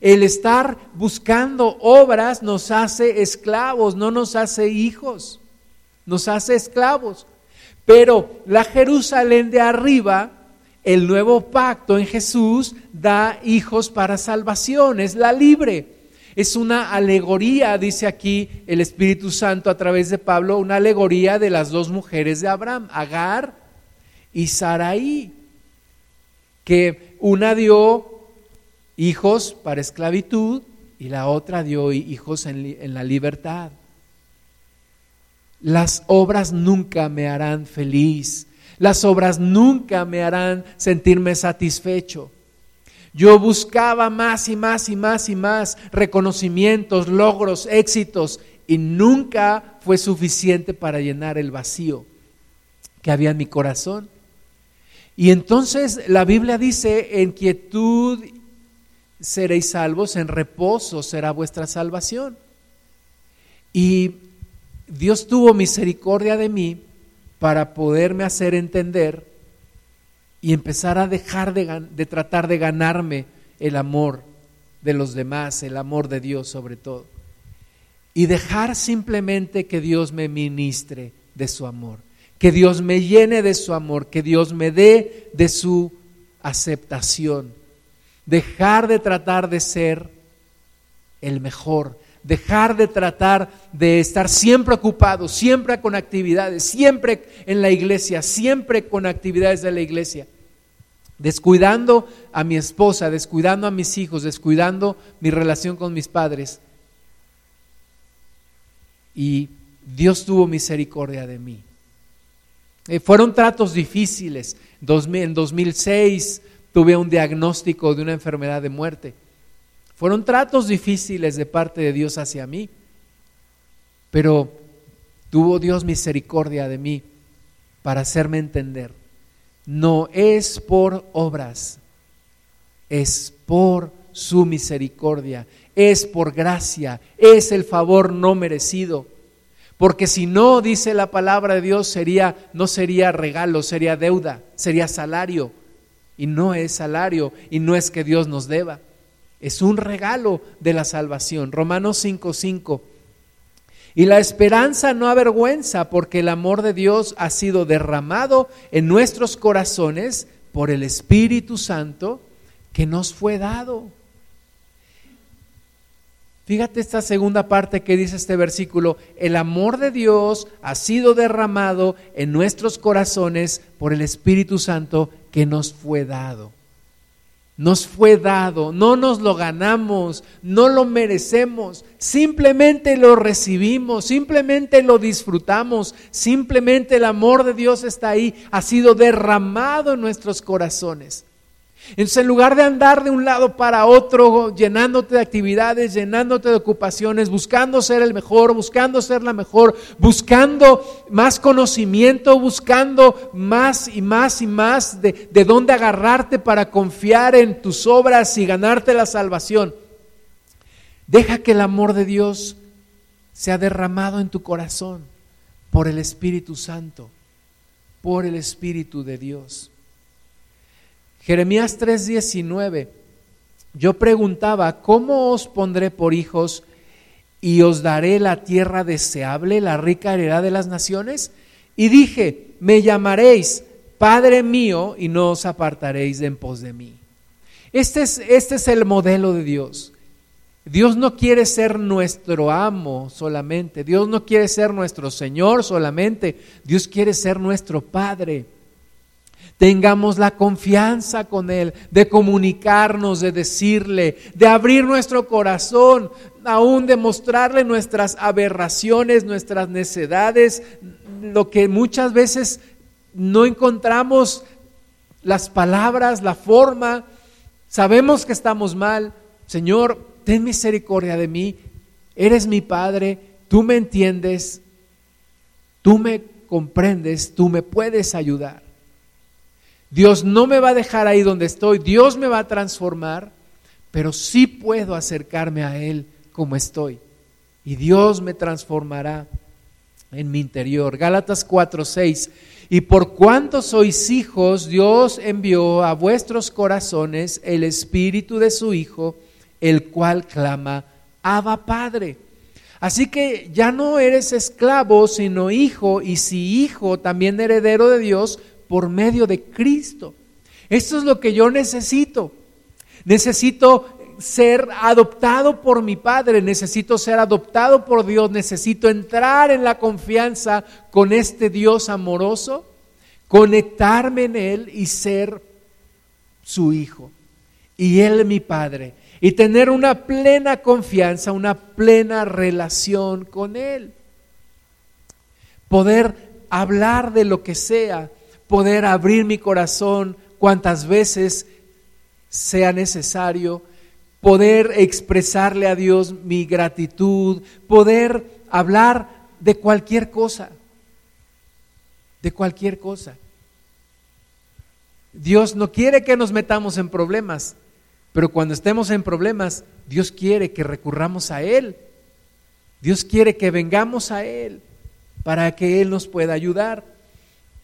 El estar buscando obras nos hace esclavos, no nos hace hijos, nos hace esclavos. Pero la Jerusalén de arriba el nuevo pacto en Jesús da hijos para salvación, es la libre. Es una alegoría, dice aquí el Espíritu Santo a través de Pablo, una alegoría de las dos mujeres de Abraham, Agar y Saraí, que una dio hijos para esclavitud y la otra dio hijos en, en la libertad. Las obras nunca me harán feliz las obras nunca me harán sentirme satisfecho. Yo buscaba más y más y más y más reconocimientos, logros, éxitos y nunca fue suficiente para llenar el vacío que había en mi corazón. Y entonces la Biblia dice, en quietud seréis salvos, en reposo será vuestra salvación. Y Dios tuvo misericordia de mí para poderme hacer entender y empezar a dejar de, tratar de ganarme el amor de los demás, el amor de Dios sobre todo. Y dejar simplemente que Dios me ministre de su amor, que Dios me llene de su amor, que Dios me dé de su aceptación. Dejar de tratar de ser el mejor, dejar de tratar de estar siempre ocupado, siempre con actividades, siempre en la iglesia, siempre con actividades de la iglesia, descuidando a mi esposa, descuidando a mis hijos, descuidando mi relación con mis padres. Y Dios tuvo misericordia de mí. Eh, fueron tratos difíciles. en 2006 tuve un diagnóstico de una enfermedad de muerte fueron tratos difíciles de parte de Dios hacia mí, pero tuvo Dios misericordia de mí para hacerme entender. No es por obras, es por su misericordia, es por gracia, es el favor no merecido. Porque si no, dice la palabra de Dios, sería, no sería regalo, sería deuda, sería salario. Y no es salario y no es que Dios nos deba Es un regalo de la salvación. Romanos 5:5. Y la esperanza no avergüenza porque el amor de Dios ha sido derramado en nuestros corazones por el Espíritu Santo que nos fue dado. Fíjate esta segunda parte que dice este versículo, el amor de Dios ha sido derramado en nuestros corazones por el Espíritu Santo que nos fue dado nos fue dado, no nos lo ganamos, no lo merecemos, simplemente lo recibimos, simplemente lo disfrutamos, simplemente el amor de Dios está ahí, ha sido derramado en nuestros corazones. Entonces, en lugar de andar de un lado para otro, llenándote de actividades, llenándote de ocupaciones, buscando ser el mejor, buscando ser la mejor, buscando más conocimiento, buscando más y más y más de, de dónde agarrarte para confiar en tus obras y ganarte la salvación, deja que el amor de Dios sea derramado en tu corazón por el Espíritu Santo, por el Espíritu de Dios. Jeremías 3:19, yo preguntaba, ¿cómo os pondré por hijos y os daré la tierra deseable, la rica heredad de las naciones? Y dije, me llamaréis Padre mío y no os apartaréis de en pos de mí. Este es, este es el modelo de Dios. Dios no quiere ser nuestro amo solamente, Dios no quiere ser nuestro Señor solamente, Dios quiere ser nuestro Padre tengamos la confianza con Él, de comunicarnos, de decirle, de abrir nuestro corazón, aún de mostrarle nuestras aberraciones, nuestras necedades, lo que muchas veces no encontramos las palabras, la forma, sabemos que estamos mal. Señor, ten misericordia de mí, eres mi Padre, tú me entiendes, tú me comprendes, tú me puedes ayudar. Dios no me va a dejar ahí donde estoy, Dios me va a transformar, pero sí puedo acercarme a Él como estoy. Y Dios me transformará en mi interior. Gálatas 4, 6. Y por cuanto sois hijos, Dios envió a vuestros corazones el espíritu de su Hijo, el cual clama, Abba Padre. Así que ya no eres esclavo, sino hijo, y si hijo, también heredero de Dios por medio de Cristo. Esto es lo que yo necesito. Necesito ser adoptado por mi Padre, necesito ser adoptado por Dios, necesito entrar en la confianza con este Dios amoroso, conectarme en Él y ser su Hijo. Y Él mi Padre. Y tener una plena confianza, una plena relación con Él. Poder hablar de lo que sea poder abrir mi corazón cuantas veces sea necesario, poder expresarle a Dios mi gratitud, poder hablar de cualquier cosa, de cualquier cosa. Dios no quiere que nos metamos en problemas, pero cuando estemos en problemas, Dios quiere que recurramos a Él. Dios quiere que vengamos a Él para que Él nos pueda ayudar.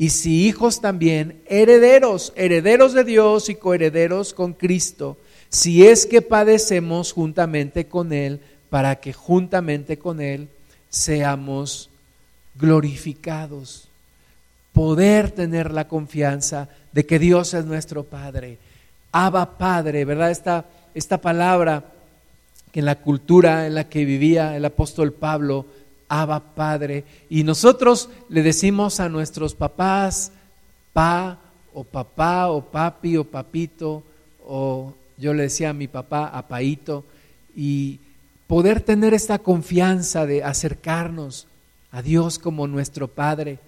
y si hijos también, herederos, herederos de Dios y coherederos con Cristo, si es que padecemos juntamente con Él, para que juntamente con Él seamos glorificados. Poder tener la confianza de que Dios es nuestro Padre. Abba Padre, ¿verdad? Esta, esta palabra que en la cultura en la que vivía el apóstol Pablo, Abba Padre. Y nosotros le decimos a nuestros papás, pa o papá o papi o papito, o yo le decía a mi papá, apaito, y poder tener esta confianza de acercarnos a Dios como nuestro Padre,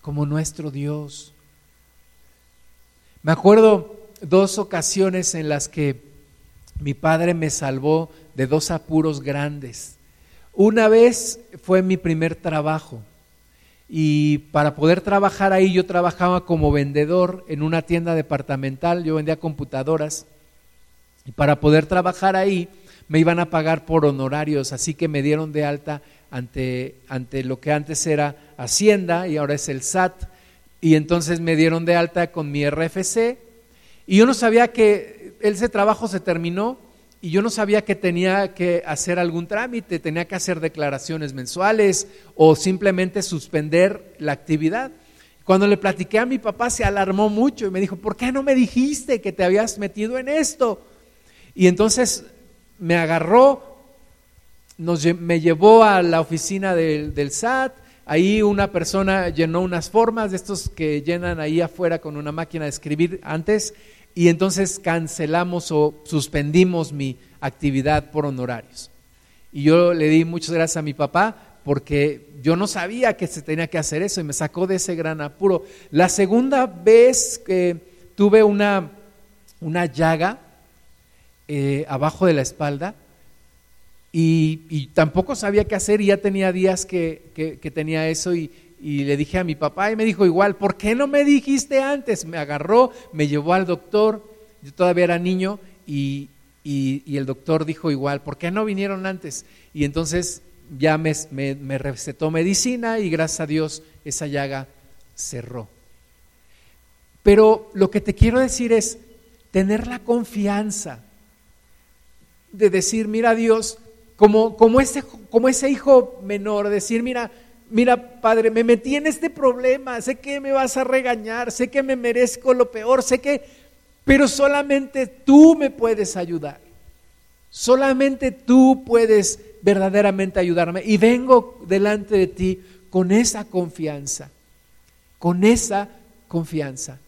como nuestro Dios. Me acuerdo dos ocasiones en las que mi padre me salvó de dos apuros grandes. Una vez fue mi primer trabajo y para poder trabajar ahí yo trabajaba como vendedor en una tienda departamental, yo vendía computadoras y para poder trabajar ahí me iban a pagar por honorarios, así que me dieron de alta ante, ante lo que antes era Hacienda y ahora es el SAT. Y entonces me dieron de alta con mi RFC y yo no sabía que ese trabajo se terminó y yo no sabía que tenía que hacer algún trámite, tenía que hacer declaraciones mensuales o simplemente suspender la actividad. Cuando le platiqué a mi papá se alarmó mucho y me dijo, ¿por qué no me dijiste que te habías metido en esto? Y entonces me agarró, me llevó a la oficina del, del SAT, ahí una persona llenó unas formas de estos que llenan ahí afuera con una máquina de escribir antes y entonces cancelamos o suspendimos mi actividad por honorarios. Y yo le di muchas gracias a mi papá porque yo no sabía que se tenía que hacer eso y me sacó de ese gran apuro. La segunda vez que tuve una, una llaga eh, abajo de la espalda y, tampoco sabía qué hacer y ya tenía días que, que tenía eso y, y le dije a mi papá y me dijo igual, ¿por qué no me dijiste antes? Me agarró, me llevó al doctor, yo todavía era niño y, el doctor dijo igual, ¿por qué no vinieron antes? Y entonces ya me, me, recetó medicina y gracias a Dios esa llaga cerró. Pero lo que te quiero decir es tener la confianza de decir, mira Dios, como, como, ese, como ese hijo menor, decir, mira, mira, Padre, me metí en este problema, sé que me vas a regañar, sé que me merezco lo peor, sé que, pero solamente tú me puedes ayudar. Solamente tú puedes verdaderamente ayudarme. Y vengo delante de ti con esa confianza, con esa confianza.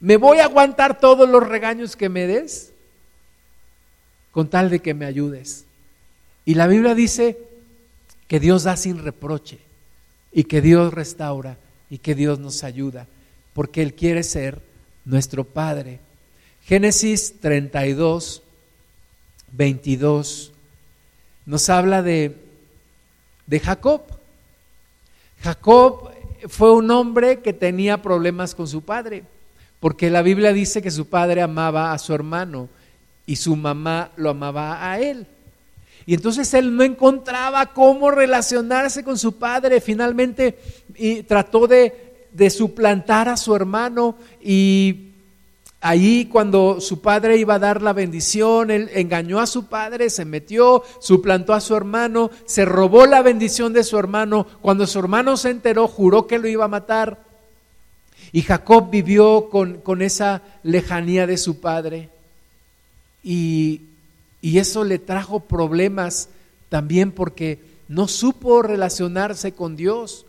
¿Me voy a aguantar todos los regaños que me des? Con tal de que me ayudes. Y la Biblia dice que Dios da sin reproche y que Dios restaura y que Dios nos ayuda, porque Él quiere ser nuestro Padre. Génesis 32, 22 nos habla de, de Jacob. Jacob fue un hombre que tenía problemas con su padre, porque la Biblia dice que su padre amaba a su hermano y su mamá lo amaba a él. Y entonces él no encontraba cómo relacionarse con su padre. Finalmente y trató de, suplantar a su hermano y Ahí cuando su padre iba a dar la bendición, él engañó a su padre, se metió, suplantó a su hermano, se robó la bendición de su hermano. Cuando su hermano se enteró, juró que lo iba a matar. Y Jacob vivió con, con esa lejanía de su padre. Y y eso le trajo problemas también porque no supo relacionarse con Dios.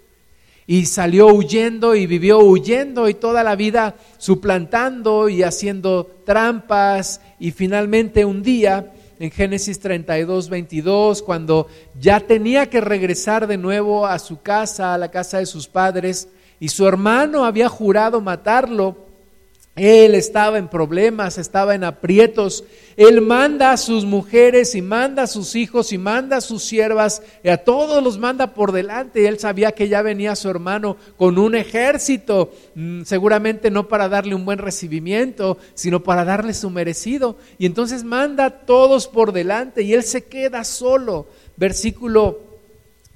Y salió huyendo y vivió huyendo y toda la vida suplantando y haciendo trampas. Y finalmente un día, en Génesis 32, 22, cuando ya tenía que regresar de nuevo a su casa, a la casa de sus padres, y su hermano había jurado matarlo, él estaba en problemas, estaba en aprietos. Él manda a sus mujeres y manda a sus hijos y manda a sus siervas y a todos los manda por delante. Él sabía que ya venía su hermano con un ejército, mm, seguramente no para darle un buen recibimiento, sino para darle su merecido. Y entonces manda a todos por delante y él se queda solo. Versículo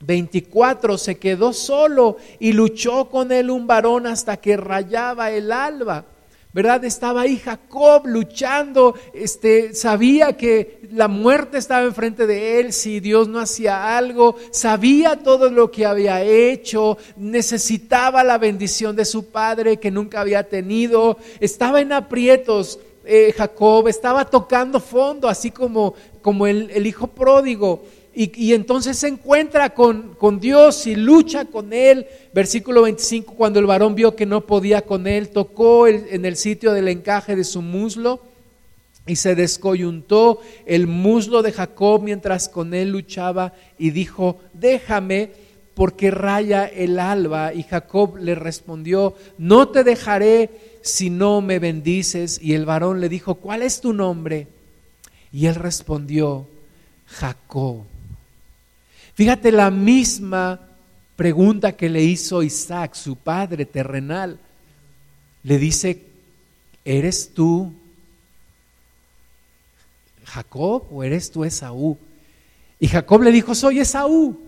24, se quedó solo y luchó con él un varón hasta que rayaba el alba. ¿Verdad? Estaba ahí Jacob luchando, este, sabía que la muerte estaba enfrente de él si Dios no hacía algo, sabía todo lo que había hecho, necesitaba la bendición de su padre que nunca había tenido, estaba en aprietos. Eh, Jacob estaba tocando fondo, así como, como el, el hijo pródigo. Y, entonces se encuentra con, con, Dios y lucha con Él. Versículo 25, cuando el varón vio que no podía con Él, tocó en el sitio del encaje de su muslo y se descoyuntó el muslo de Jacob mientras con Él luchaba y dijo, déjame porque raya el alba. Y Jacob le respondió, no te dejaré si no me bendices. Y el varón le dijo, ¿cuál es tu nombre? Y él respondió, Jacob. Fíjate la misma pregunta que le hizo Isaac, su padre terrenal. Le dice, ¿eres tú Jacob o eres tú Esaú? Y Jacob le dijo, soy Esaú.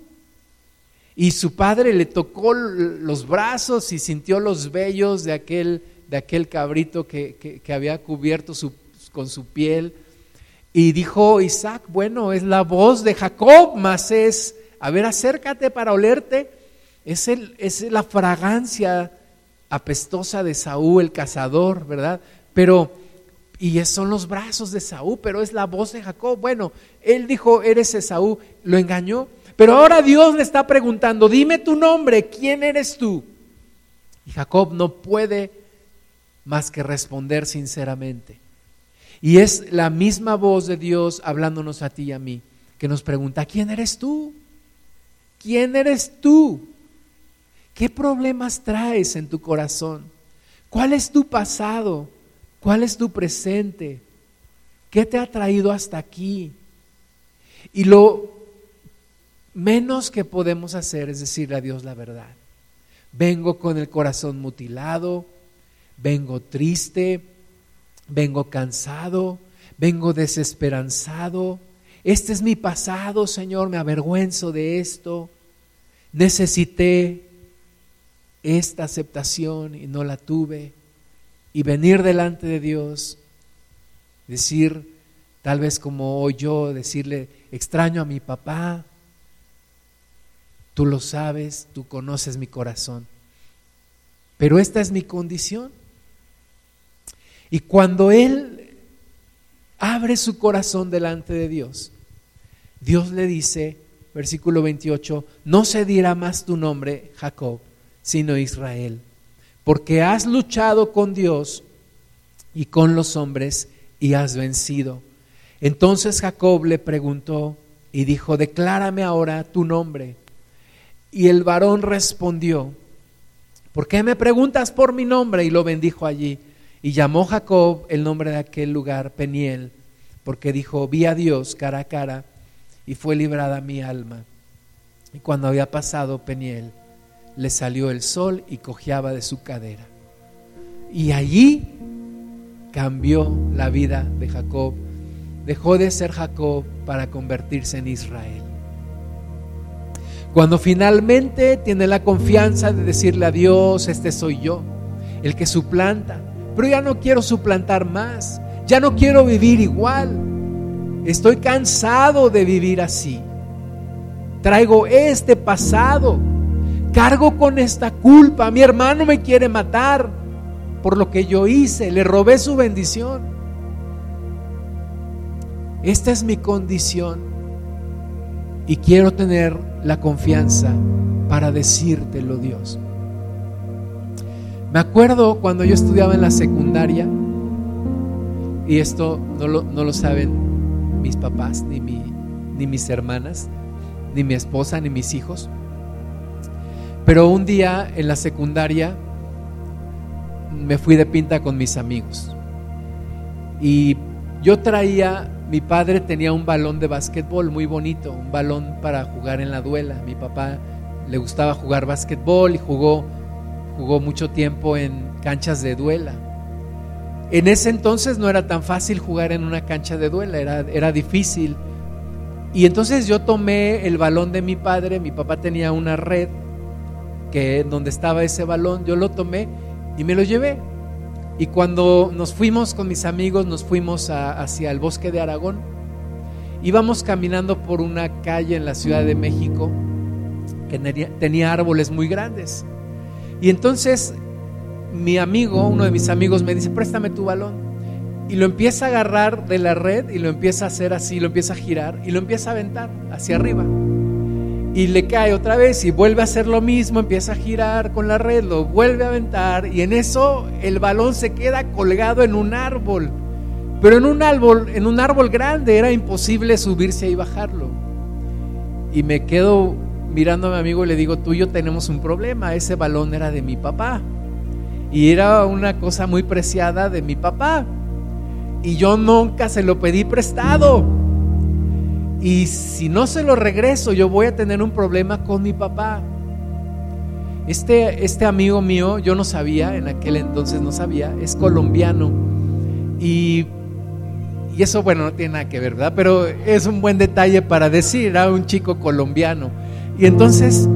Y su padre le tocó los brazos y sintió los vellos de aquel, de aquel cabrito que, había cubierto con su piel. Y dijo Isaac, bueno, es la voz de Jacob, más es, a ver, acércate para olerte. Es, el, es la fragancia apestosa de Saúl, el cazador, ¿verdad? Pero, y son los brazos de Saúl, pero es la voz de Jacob. Bueno, él dijo, eres Esaú, lo engañó. Pero ahora Dios le está preguntando, dime tu nombre, ¿quién eres tú? Y Jacob no puede más que responder sinceramente. Y es la misma voz de Dios hablándonos a ti y a mí, que nos pregunta, ¿quién eres tú? ¿Quién eres tú? ¿Qué problemas traes en tu corazón? ¿Cuál es tu pasado? ¿Cuál es tu presente? ¿Qué te ha traído hasta aquí? Y lo menos que podemos hacer es decirle a Dios la verdad. Vengo con el corazón mutilado, vengo triste, vengo cansado, vengo desesperanzado. Este es mi pasado, Señor, me avergüenzo de esto. Necesité esta aceptación y no la tuve. Y venir delante de Dios, decir, tal vez como hoy yo, decirle, extraño a mi papá, tú lo sabes, tú conoces mi corazón, pero esta es mi condición. Y cuando Él abre su corazón delante de Dios, Dios le dice, versículo 28, no se dirá más tu nombre, Jacob, sino Israel, porque has luchado con Dios y con los hombres y has vencido. Entonces Jacob le preguntó y dijo, declárame ahora tu nombre. Y el varón respondió, ¿por qué me preguntas por mi nombre? Y lo bendijo allí. Y llamó Jacob el nombre de aquel lugar Peniel, porque dijo, vi a Dios cara a cara y fue librada mi alma. Y cuando había pasado Peniel, le salió el sol y cojeaba de su cadera. Y allí cambió la vida de Jacob. Dejó de ser Jacob para convertirse en Israel. Cuando finalmente tiene la confianza de decirle a Dios, este soy yo, el que suplanta, pero ya no quiero suplantar más, ya no quiero vivir igual, estoy cansado de vivir así, traigo este pasado, cargo con esta culpa, mi hermano me quiere matar por lo que yo hice, le robé su bendición. Esta es mi condición. Y quiero tener la confianza para decírtelo, Dios. Me acuerdo cuando yo estudiaba en la secundaria, y esto no lo, no lo saben mis papás, ni, mi, ni mis hermanas, ni mi esposa, ni mis hijos, pero un día en la secundaria me fui de pinta con mis amigos. Y yo traía mi padre tenía un balón de básquetbol muy bonito, un balón para jugar en la duela. Mi papá le gustaba jugar básquetbol y jugó, jugó mucho tiempo en canchas de duela. En ese entonces no era tan fácil jugar en una cancha de duela, era, era difícil. Y entonces yo tomé el balón de mi padre, mi papá tenía una red que donde estaba ese balón, yo lo tomé y me lo llevé. Y cuando nos fuimos con mis amigos, nos fuimos hacia el bosque de Aragón, íbamos caminando por una calle en la Ciudad de México que tenía árboles muy grandes. Y entonces mi amigo, uno de mis amigos, me dice, préstame tu balón. Y lo empieza a agarrar de la red y lo empieza a hacer así, lo empieza a girar y lo empieza a aventar hacia arriba y le cae otra vez y vuelve a hacer lo mismo, empieza a girar con la red, lo vuelve a aventar y en eso el balón se queda colgado en un árbol. Pero en un árbol, en un árbol grande era imposible subirse y bajarlo. Y me quedo mirando a mi amigo le digo, tú y yo tenemos un problema, ese balón era de mi papá. Y era una cosa muy preciada de mi papá. y yo nunca se lo pedí prestado. Y si no se lo regreso, yo voy a tener un problema con mi papá. Este, este amigo mío, yo no sabía, en aquel entonces no sabía, es colombiano. Y, y eso, bueno, no tiene nada que ver, ¿verdad? Pero es un buen detalle para decir, era un chico colombiano. Y entonces,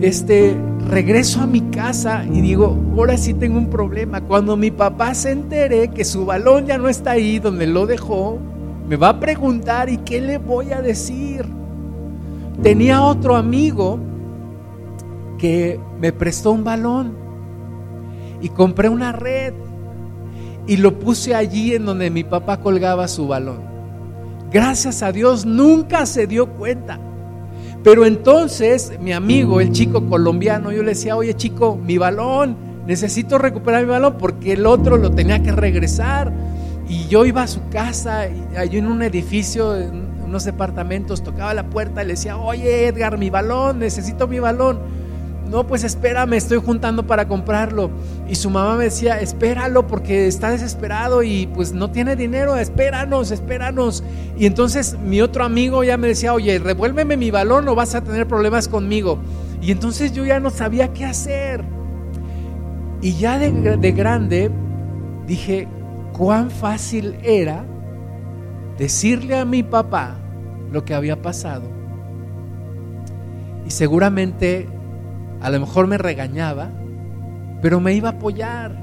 este, regreso a mi casa y digo, ahora sí tengo un problema. Cuando mi papá se entere que su balón ya no está ahí donde lo dejó, me va a preguntar y qué le voy a decir. Tenía otro amigo que me prestó un balón y compré una red y lo puse allí en donde mi papá colgaba su balón. Gracias a Dios nunca se dio cuenta. Pero entonces mi amigo, el chico colombiano, yo le decía, oye chico, mi balón, necesito recuperar mi balón porque el otro lo tenía que regresar. Y yo iba a su casa, allí en un edificio, en unos departamentos, tocaba la puerta y le decía, oye Edgar, mi balón, necesito mi balón. No, pues espérame, estoy juntando para comprarlo. Y su mamá me decía, espéralo porque está desesperado y pues no tiene dinero, espéranos, espéranos. Y entonces mi otro amigo ya me decía, oye, revuélveme mi balón o vas a tener problemas conmigo. Y entonces yo ya no sabía qué hacer. Y ya de, de grande dije, cuán fácil era decirle a mi papá lo que había pasado. Y seguramente a lo mejor me regañaba, pero me iba a apoyar,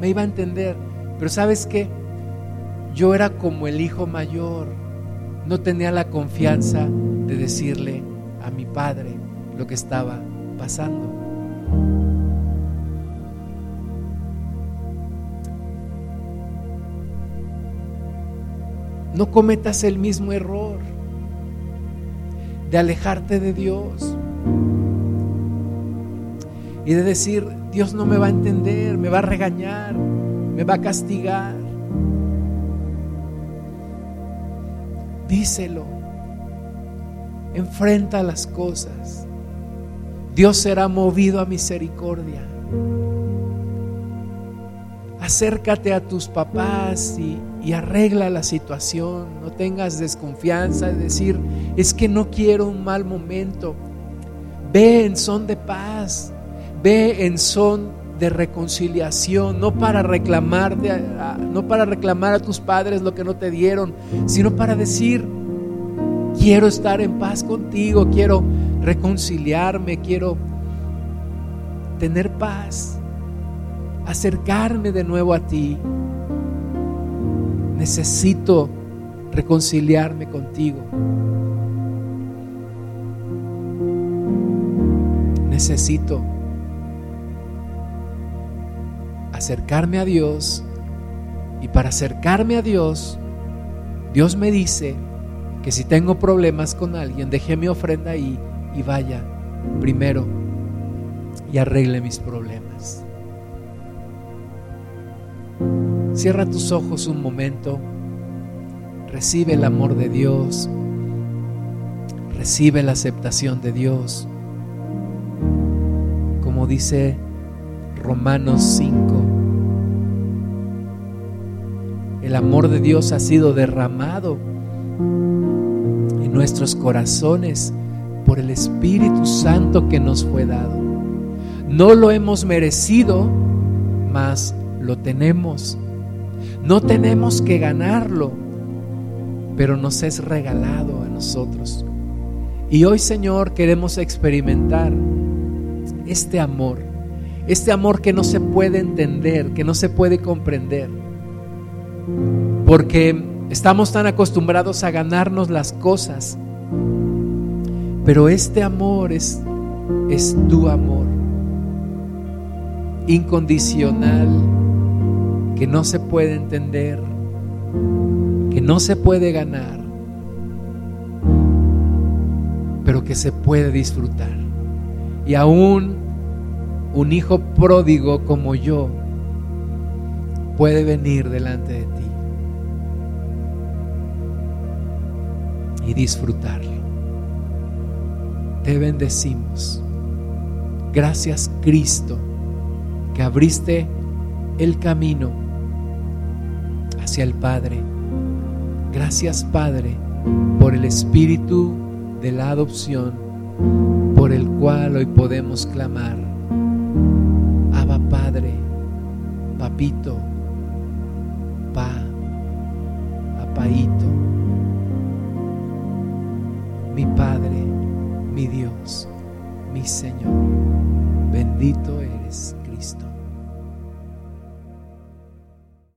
me iba a entender. Pero sabes qué? Yo era como el hijo mayor, no tenía la confianza de decirle a mi padre lo que estaba pasando. No cometas el mismo error de alejarte de Dios y de decir, Dios no me va a entender, me va a regañar, me va a castigar. Díselo, enfrenta las cosas. Dios será movido a misericordia. Acércate a tus papás y, y arregla la situación. No tengas desconfianza de decir, es que no quiero un mal momento. Ve en son de paz, ve en son de reconciliación, no para reclamar no para reclamar a tus padres lo que no te dieron, sino para decir, quiero estar en paz contigo, quiero reconciliarme, quiero tener paz, acercarme de nuevo a ti necesito reconciliarme contigo. Necesito acercarme a Dios y para acercarme a Dios, Dios me dice que si tengo problemas con alguien, deje mi ofrenda ahí y vaya primero y arregle mis problemas. Cierra tus ojos un momento. Recibe el amor de Dios. Recibe la aceptación de Dios. Como dice Romanos 5. El amor de Dios ha sido derramado en nuestros corazones por el Espíritu Santo que nos fue dado. No lo hemos merecido, mas lo tenemos no tenemos que ganarlo, pero nos es regalado a nosotros. Y hoy, Señor, queremos experimentar este amor, este amor que no se puede entender, que no se puede comprender, porque estamos tan acostumbrados a ganarnos las cosas, pero este amor es, es tu amor, incondicional. Que no se puede entender, que no se puede ganar, pero que se puede disfrutar. Y aún un hijo pródigo como yo puede venir delante de ti y disfrutarlo. Te bendecimos. Gracias Cristo que abriste el camino hacia el Padre. Gracias Padre por el espíritu de la adopción por el cual hoy podemos clamar. Papito,